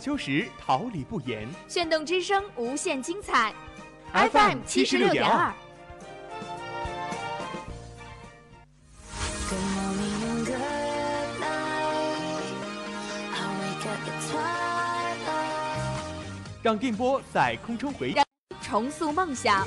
秋实，桃李不言。炫动之声，无限精彩。FM 七十六点二。让电波在空中回荡，重塑梦想。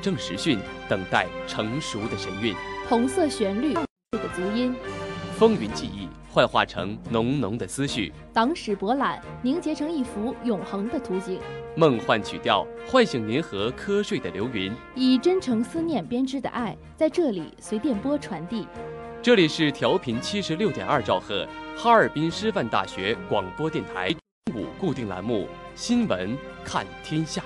党政实训，等待成熟的神韵；红色旋律，这个足音；风云记忆，幻化成浓浓的思绪；党史博览，凝结成一幅永恒的图景；梦幻曲调，唤醒您和瞌睡的流云；以真诚思念编织的爱，在这里随电波传递。这里是调频七十六点二兆赫，哈尔滨师范大学广播电台五固定栏目《新闻看天下》。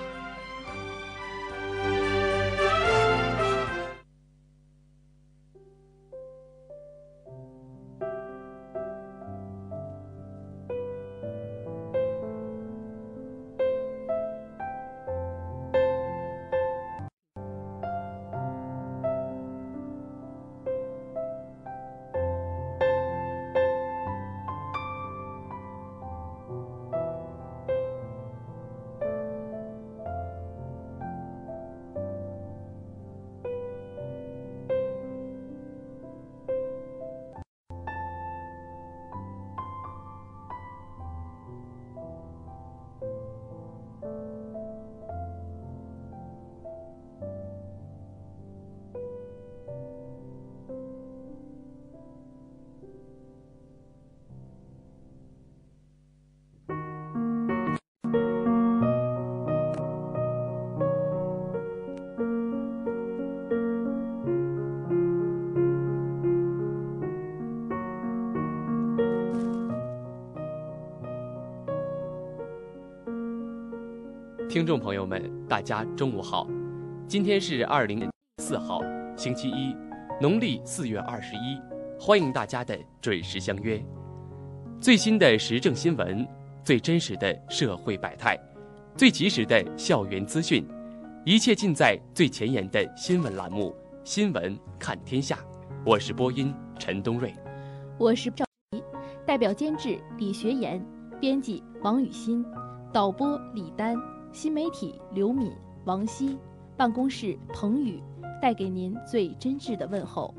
听众朋友们，大家中午好，今天是二零四号，星期一，农历四月二十一，欢迎大家的准时相约。最新的时政新闻，最真实的社会百态，最及时的校园资讯，一切尽在最前沿的新闻栏目《新闻看天下》。我是播音陈东瑞，我是赵怡，代表监制李学言，编辑王雨欣，导播李丹。新媒体刘敏、王希，办公室彭宇，带给您最真挚的问候。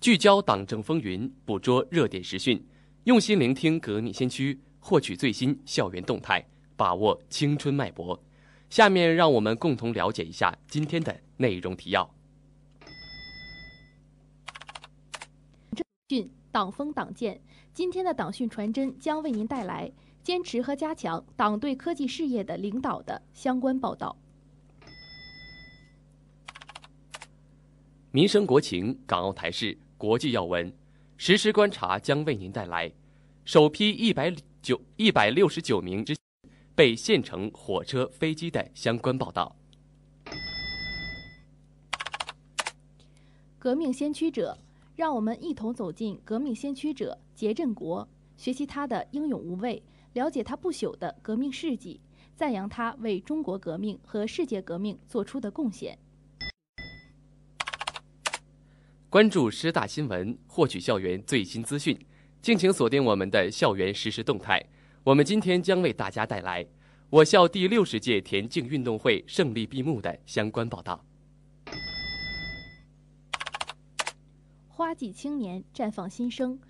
聚焦党政风云，捕捉热点时讯，用心聆听革命先驱，获取最新校园动态，把握青春脉搏。下面让我们共同了解一下今天的内容提要。讯党风党建，今天的党讯传真将为您带来坚持和加强党对科技事业的领导的相关报道。民生国情、港澳台事、国际要闻，实时观察将为您带来首批一百九一百六十九名之被限乘火车、飞机的相关报道。革命先驱者，让我们一同走进革命先驱者杰振国，学习他的英勇无畏，了解他不朽的革命事迹，赞扬他为中国革命和世界革命做出的贡献。关注师大新闻，获取校园最新资讯，敬请锁定我们的校园实时动态。我们今天将为大家带来我校第六十届田径运动会胜利闭幕的相关报道。花季青年绽放新生，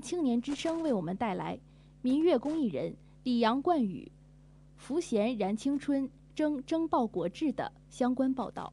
青年之声为我们带来民乐公益人李阳冠宇“福贤燃青春，争争报国志”的相关报道。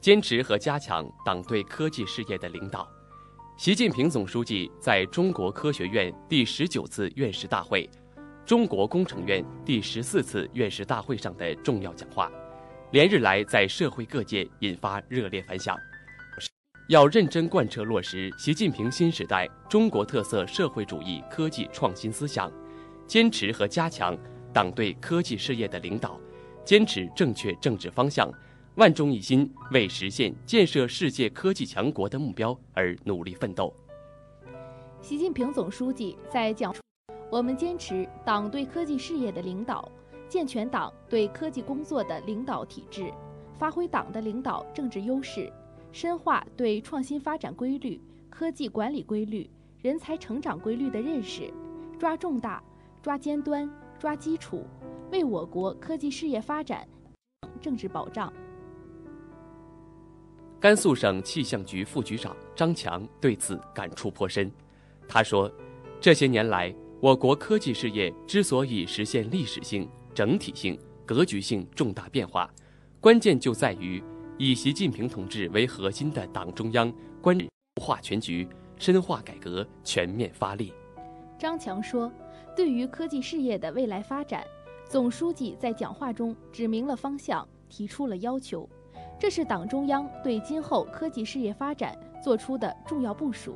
坚持和加强党对科技事业的领导。习近平总书记在中国科学院第十九次院士大会、中国工程院第十四次院士大会上的重要讲话，连日来在社会各界引发热烈反响。要认真贯彻落实习近平新时代中国特色社会主义科技创新思想，坚持和加强党对科技事业的领导，坚持正确政治方向。万众一心，为实现建设世界科技强国的目标而努力奋斗。习近平总书记在讲，我们坚持党对科技事业的领导，健全党对科技工作的领导体制，发挥党的领导政治优势，深化对创新发展规律、科技管理规律、人才成长规律的认识，抓重大、抓尖端、抓基础，为我国科技事业发展政治保障。甘肃省气象局副局长张强对此感触颇深。他说：“这些年来，我国科技事业之所以实现历史性、整体性、格局性重大变化，关键就在于以习近平同志为核心的党中央关化全局、深化改革、全面发力。”张强说：“对于科技事业的未来发展，总书记在讲话中指明了方向，提出了要求，这是党中央对今后科技事业发展作出的重要部署。”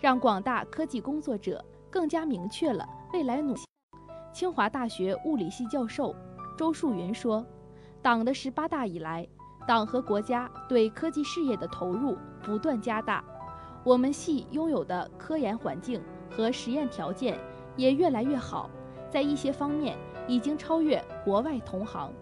让广大科技工作者更加明确了未来努。清华大学物理系教授周树云说：“党的十八大以来，党和国家对科技事业的投入不断加大，我们系拥有的科研环境和实验条件也越来越好，在一些方面已经超越国外同行。”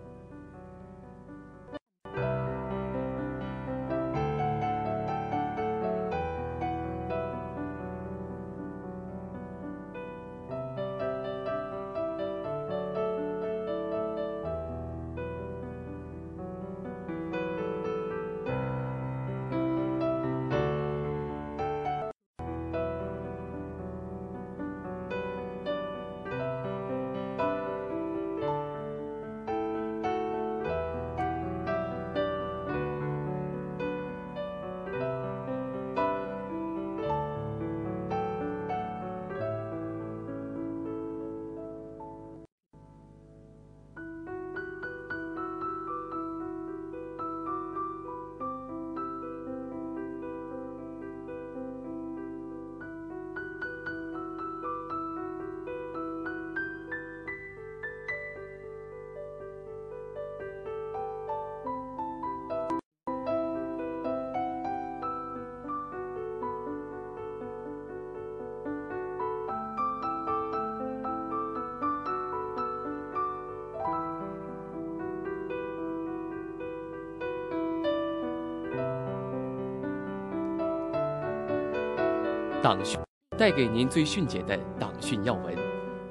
党讯带给您最迅捷的党讯要闻，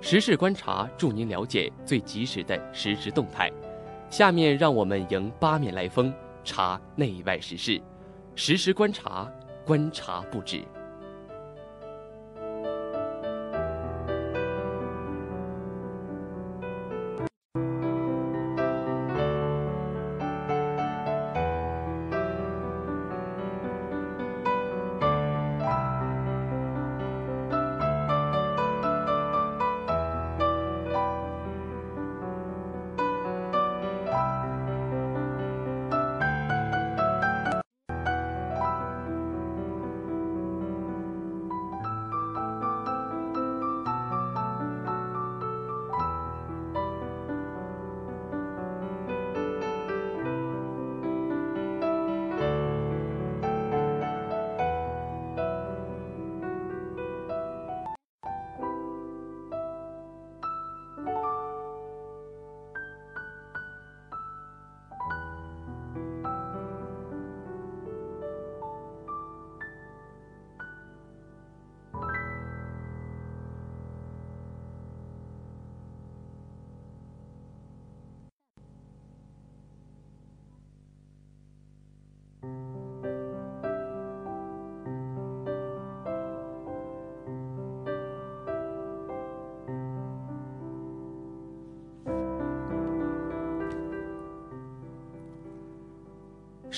时事观察助您了解最及时的时时动态。下面让我们迎八面来风，查内外时事，时时观察，观察不止。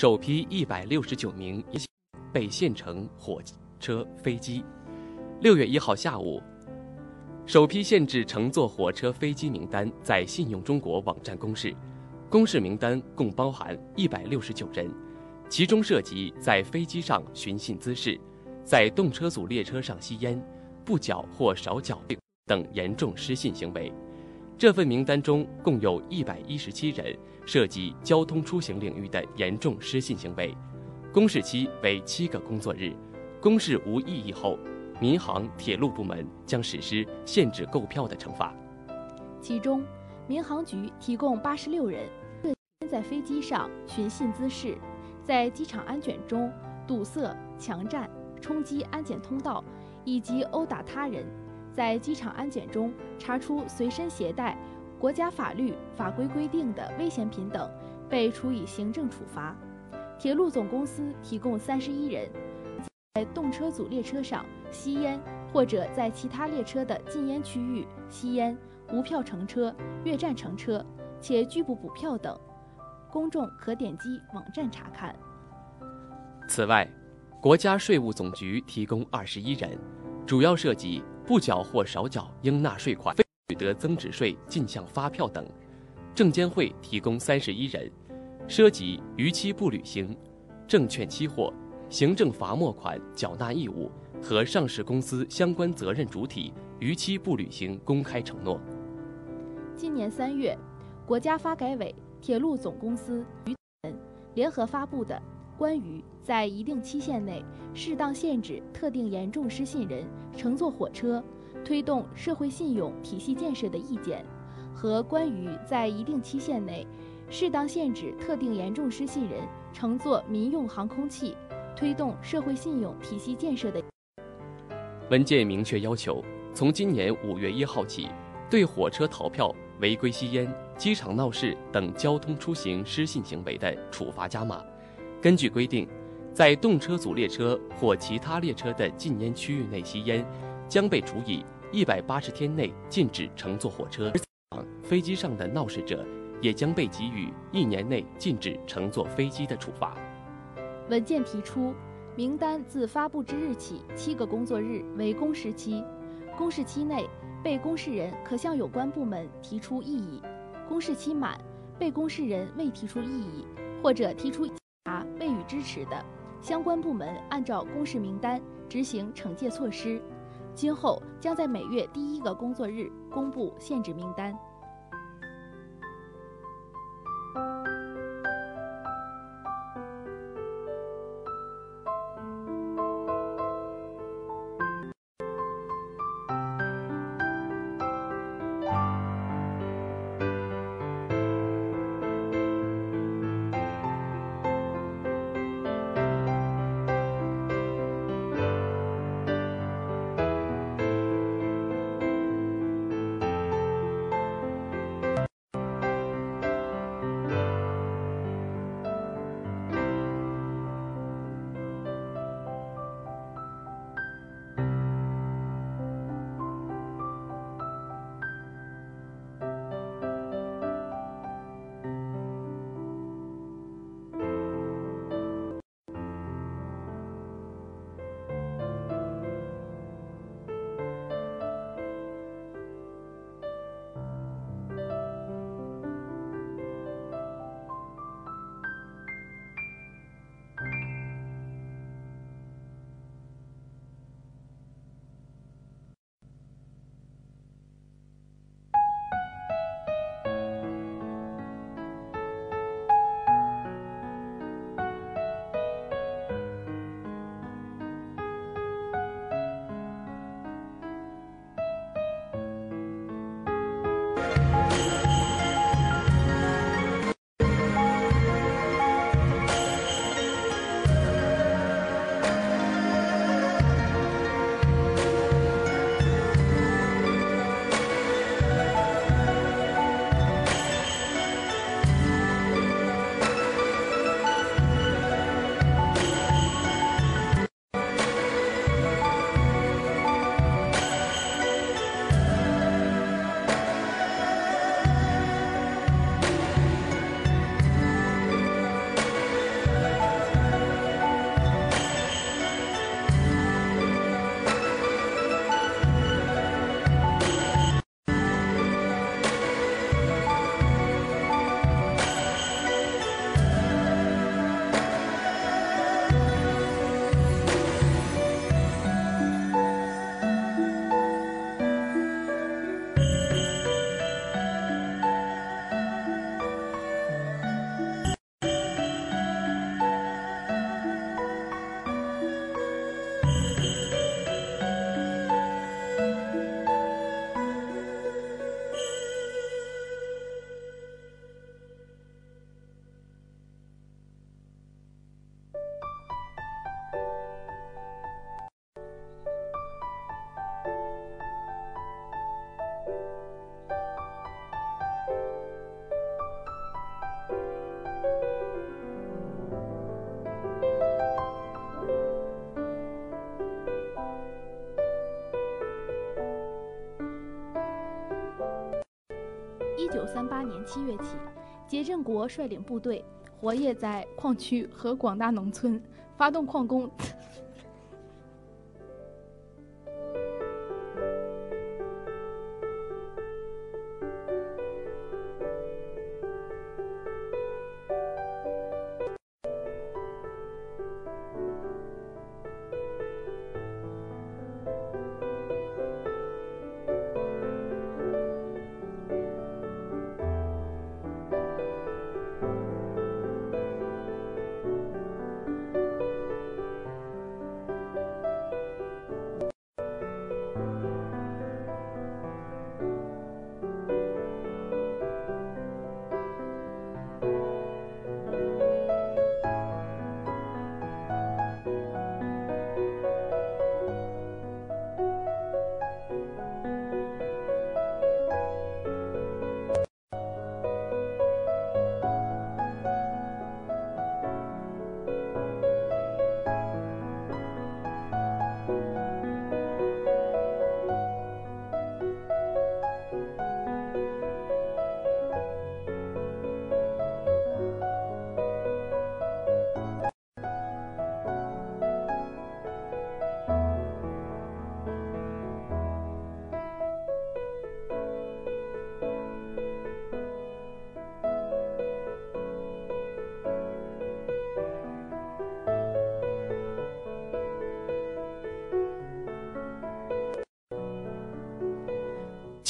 首批一百六十九名被限乘火车、飞机。六月一号下午，首批限制乘坐火车、飞机名单在信用中国网站公示。公示名单共包含一百六十九人，其中涉及在飞机上寻衅滋事、在动车组列车上吸烟、不缴或少缴等严重失信行为。这份名单中共有一百一十七人涉及交通出行领域的严重失信行为，公示期为七个工作日，公示无异议后，民航、铁路部门将实施限制购票的惩罚。其中，民航局提供八十六人在飞机上寻衅滋事，在机场安检中堵塞、强占、冲击安检通道，以及殴打他人，在机场安检中查出随身携带国家法律法规规定的危险品等，被处以行政处罚。铁路总公司提供三十一人在动车组列车上吸烟，或者在其他列车的禁烟区域吸烟。无票乘车、越站乘车，且拒不补票等，公众可点击网站查看。此外，国家税务总局提供二十一人，主要涉及不缴或少缴应纳税款、取得增值税进项发票等；证监会提供三十一人，涉及逾期不履行证券期货、行政罚没款缴纳义务和上市公司相关责任主体逾期不履行公开承诺。今年三月，国家发改委、铁路总公司与联合发布的《关于在一定期限内适当限制特定严重失信人乘坐火车、推动社会信用体系建设的意见》和《关于在一定期限内适当限制特定严重失信人乘坐民用航空器、推动社会信用体系建设的文件明确要求，从今年五月一号起，对火车逃票。违规吸烟、机场闹事等交通出行失信行为的处罚加码。根据规定，在动车组列车或其他列车的禁烟区域内吸烟，将被处以一百八十天内禁止乘坐火车。飞机上的闹事者也将被给予一年内禁止乘坐飞机的处罚。文件提出，名单自发布之日起七个工作日为公示期，公示期内。被公示人可向有关部门提出异议，公示期满，被公示人未提出异议或者提出查未予支持的，相关部门按照公示名单执行惩戒措施。今后将在每月第一个工作日公布限制名单。七月起，杰振国率领部队活跃在矿区和广大农村，发动矿工。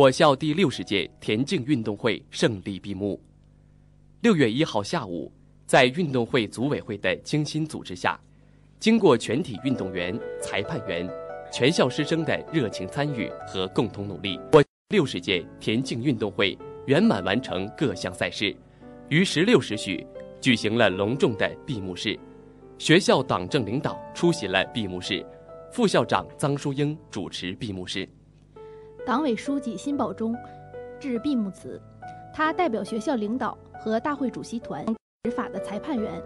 我校第六十届田径运动会胜利闭幕。六月一号下午，在运动会组委会的精心组织下，经过全体运动员、裁判员、全校师生的热情参与和共同努力，我六十届田径运动会圆满完成各项赛事，于十六时许举行了隆重的闭幕式。学校党政领导出席了闭幕式，副校长臧淑英主持闭幕式。党委书记辛保忠致闭幕词，他代表学校领导和大会主席团、执法的裁判员、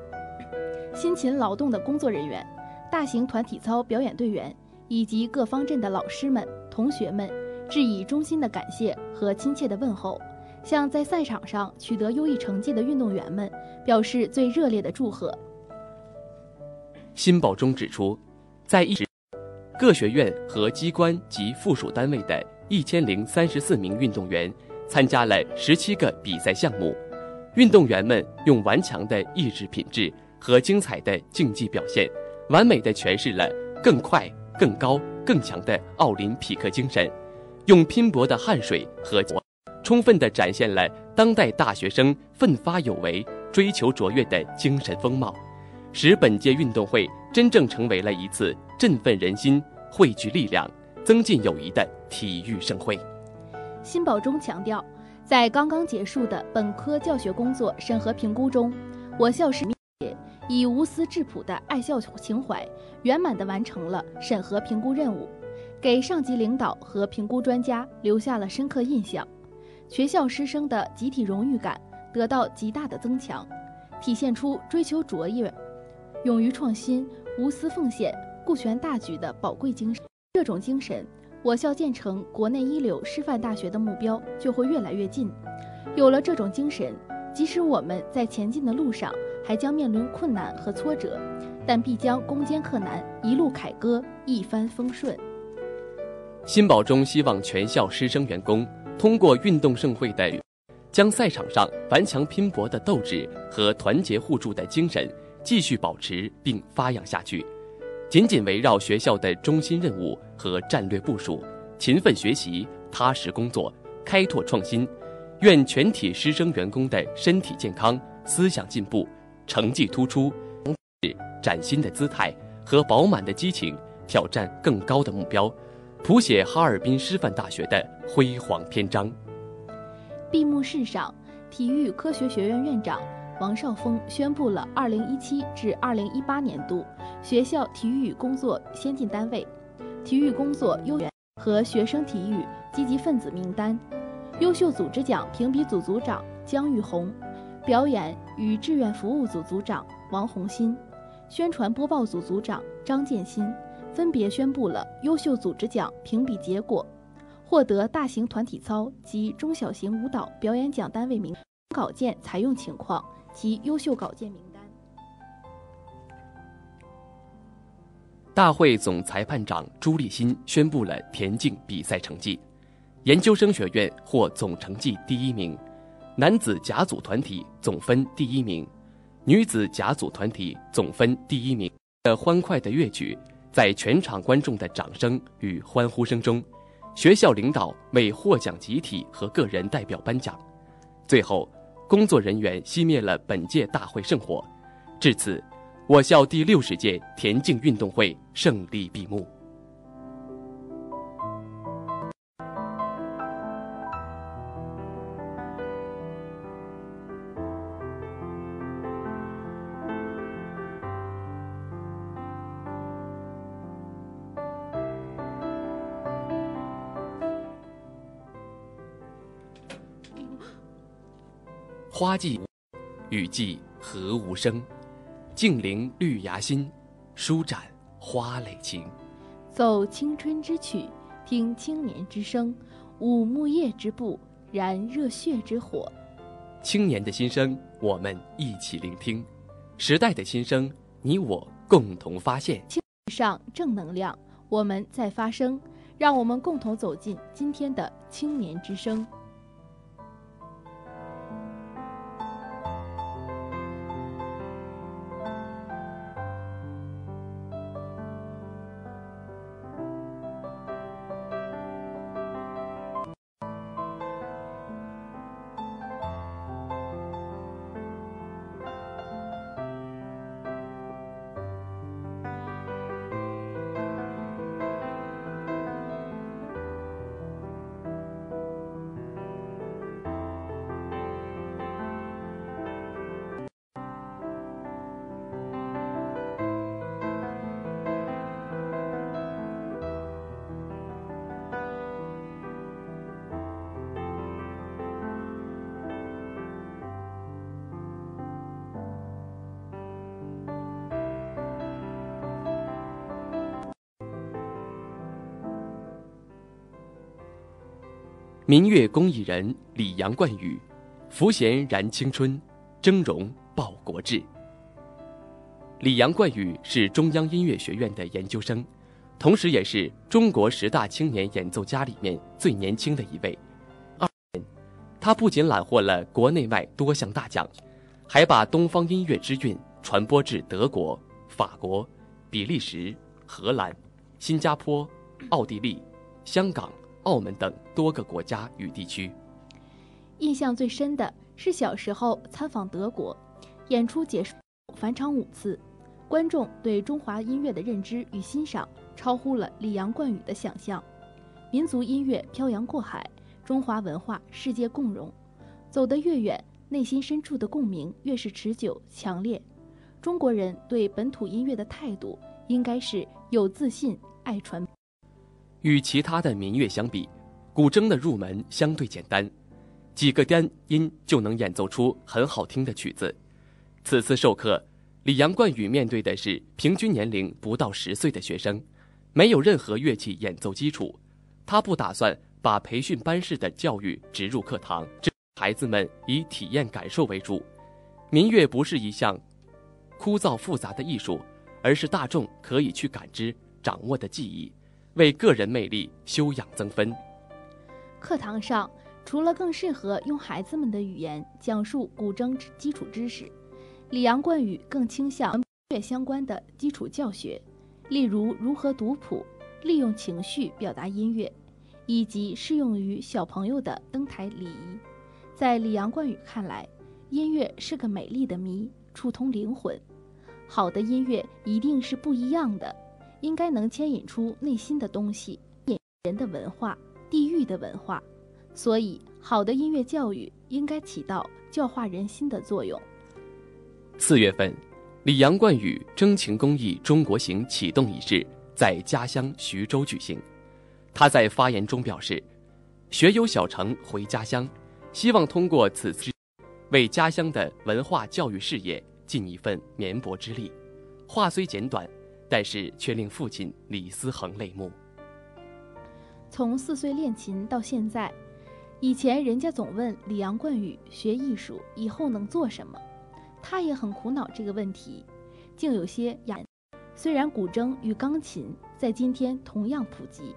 辛勤劳动的工作人员、大型团体操表演队员。以及各方阵的老师们、同学们，致以衷心的感谢和亲切的问候，向在赛场上取得优异成绩的运动员们表示最热烈的祝贺。辛保忠指出，在一直各学院和机关及附属单位的。一千零三十四名运动员参加了十七个比赛项目，运动员们用顽强的意志品质和精彩的竞技表现，完美的诠释了更快、更高、更强的奥林匹克精神，用拼搏的汗水和充分的展现了当代大学生奋发有为、追求卓越的精神风貌，使本届运动会真正成为了一次振奋人心、汇聚力量。增进友谊的体育盛会。辛保忠强调，在刚刚结束的本科教学工作审核评估中，我校史密以无私质朴的爱校情怀，圆满地完成了审核评估任务，给上级领导和评估专家留下了深刻印象。学校师生的集体荣誉感得到极大的增强，体现出追求卓越、勇于创新、无私奉献、顾全大局的宝贵精神。这种精神，我校建成国内一流师范大学的目标就会越来越近。有了这种精神，即使我们在前进的路上还将面临困难和挫折，但必将攻坚克难，一路凯歌，一帆风顺。新保中希望全校师生员工通过运动盛会的，将赛场上顽强拼搏的斗志和团结互助的精神继续保持并发扬下去。紧紧围绕学校的中心任务和战略部署，勤奋学习，踏实工作，开拓创新。愿全体师生员工的身体健康、思想进步、成绩突出，崭新的姿态和饱满的激情，挑战更高的目标。谱写哈尔滨师范大学的辉煌篇章。闭幕式上，体育科学学院院长王少峰宣布了2017至2018年度学校体育工作先进单位、体育工作优员和学生体育积极分子名单。优秀组织奖评比组组长姜玉红，表演与志愿服务组组长王红新，宣传播报组组长张建新。分别宣布了优秀组织奖评比结果，获得大型团体操及中小型舞蹈表演奖单位名稿件采用情况及优秀稿件名大会总裁判长朱立新宣布了田径比赛成绩，研究生学院获总成绩第一名，男子甲组团体总分第一名，女子甲组团体总分第一名。的欢快的乐曲。在全场观众的掌声与欢呼声中，学校领导为获奖集体和个人代表颁奖。最后，工作人员熄灭了本届大会圣火。至此，我校第六十届田径运动会胜利闭幕。花季，雨季何无声？静聆绿芽心，舒展花蕾情。奏青春之曲，听青年之声，舞木叶之步，燃热血之火。青年的心声，我们一起聆听；时代的心声，你我共同发现。上正能量，我们在发声，让我们共同走进今天的青年之声。民乐工艺人李阳冠语：“抚弦燃青春，峥嵘报国志。”李阳冠宇是中央音乐学院的研究生，同时也是中国十大青年演奏家里面最年轻的一位。二，他不仅揽获了国内外多项大奖，还把东方音乐之韵传播至德国、法国、比利时、荷兰、新加坡、奥地利、香港。澳门等多个国家与地区，印象最深的是小时候参访德国，演出结束返场五次，观众对中华音乐的认知与欣赏超乎了李阳冠宇的想象。民族音乐漂洋过海，中华文化世界共荣，走得越远，内心深处的共鸣越是持久强烈。中国人对本土音乐的态度应该是有自信、爱传。与其他的民乐相比，古筝的入门相对简单，几个单音就能演奏出很好听的曲子。此次授课，李阳冠宇面对的是平均年龄不到十岁的学生，没有任何乐器演奏基础，他不打算把培训班式的教育植入课堂，孩子们以体验感受为主。民乐不是一项枯燥复杂的艺术，而是大众可以去感知、掌握的技艺，为个人魅力修养增分。课堂上，除了更适合用孩子们的语言讲述古筝基础知识，李阳冠宇更倾向音乐相关的基础教学，例如如何读谱、利用情绪表达音乐，以及适用于小朋友的登台礼仪。在李阳冠宇看来，音乐是个美丽的谜，触通灵魂。好的音乐一定是不一样的，应该能牵引出内心的东西，人的文化。地域的文化，所以好的音乐教育应该起到教化人心的作用。四月份，李阳冠宇征情公益中国行启动仪式在家乡徐州举行。他在发言中表示：“学有小成回家乡，希望通过此次，为家乡的文化教育事业尽一份绵薄之力。”话虽简短，但是却令父亲李思恒泪目。从四岁练琴到现在，以前人家总问李阳冠宇学艺术以后能做什么，他也很苦恼这个问题，竟有些哑。虽然古筝与钢琴在今天同样普及，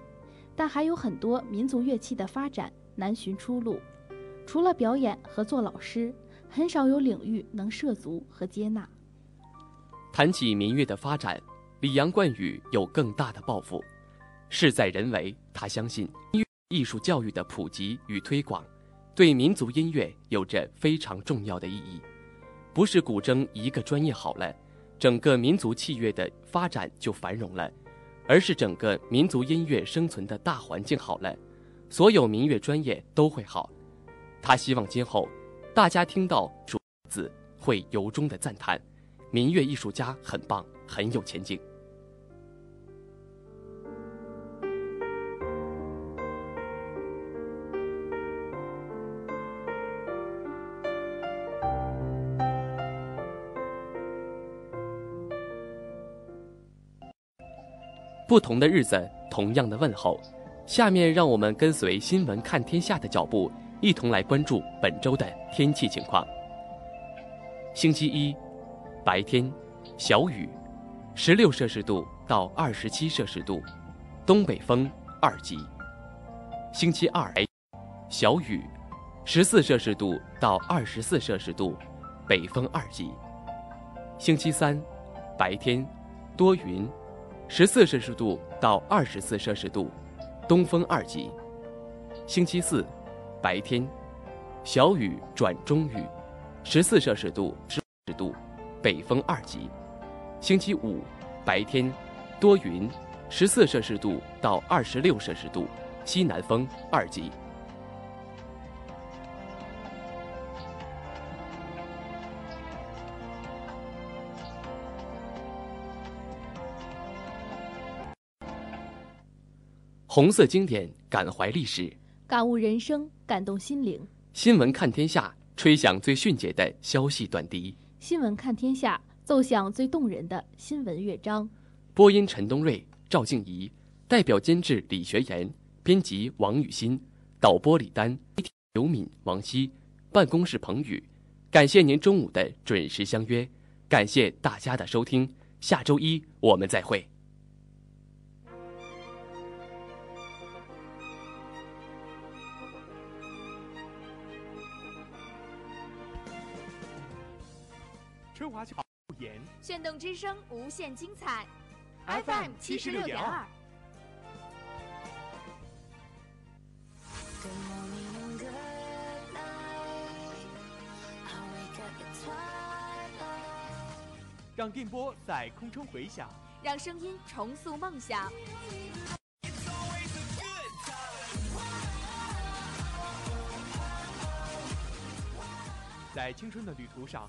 但还有很多民族乐器的发展难寻出路。除了表演和做老师，很少有领域能涉足和接纳。谈起民乐的发展，李阳冠宇有更大的抱负。事在人为，他相信音乐艺术教育的普及与推广，对民族音乐有着非常重要的意义。不是古筝一个专业好了，整个民族器乐的发展就繁荣了，而是整个民族音乐生存的大环境好了，所有民乐专业都会好。他希望今后，大家听到“主”字会由衷的赞叹，民乐艺术家很棒，很有前景。不同的日子，同样的问候。下面让我们跟随新闻看天下的脚步，一同来关注本周的天气情况。星期一，白天，小雨，十六摄氏度到二十七摄氏度，东北风二级。星期二，小雨，十四摄氏度到二十四摄氏度，北风二级。星期三，白天，多云。十四摄氏度到二十四摄氏度，东风二级。星期四，白天，小雨转中雨，十四摄氏度至十度，北风二级。星期五，白天，多云，十四摄氏度到二十六摄氏度，西南风二级。红色经典，感怀历史，感悟人生，感动心灵。新闻看天下，吹响最迅捷的消息短笛。新闻看天下，奏响最动人的新闻乐章。播音：陈东瑞、赵静怡，代表监制：李学言，编辑：王雨欣，导播：李丹、刘敏、王希，办公室：彭宇。感谢您中午的准时相约，感谢大家的收听。下周一我们再会。春华桥言，炫动之声，无限精彩。FM 七十六点二。让电波在空中回响，让声音重塑梦想。在青春的旅途上。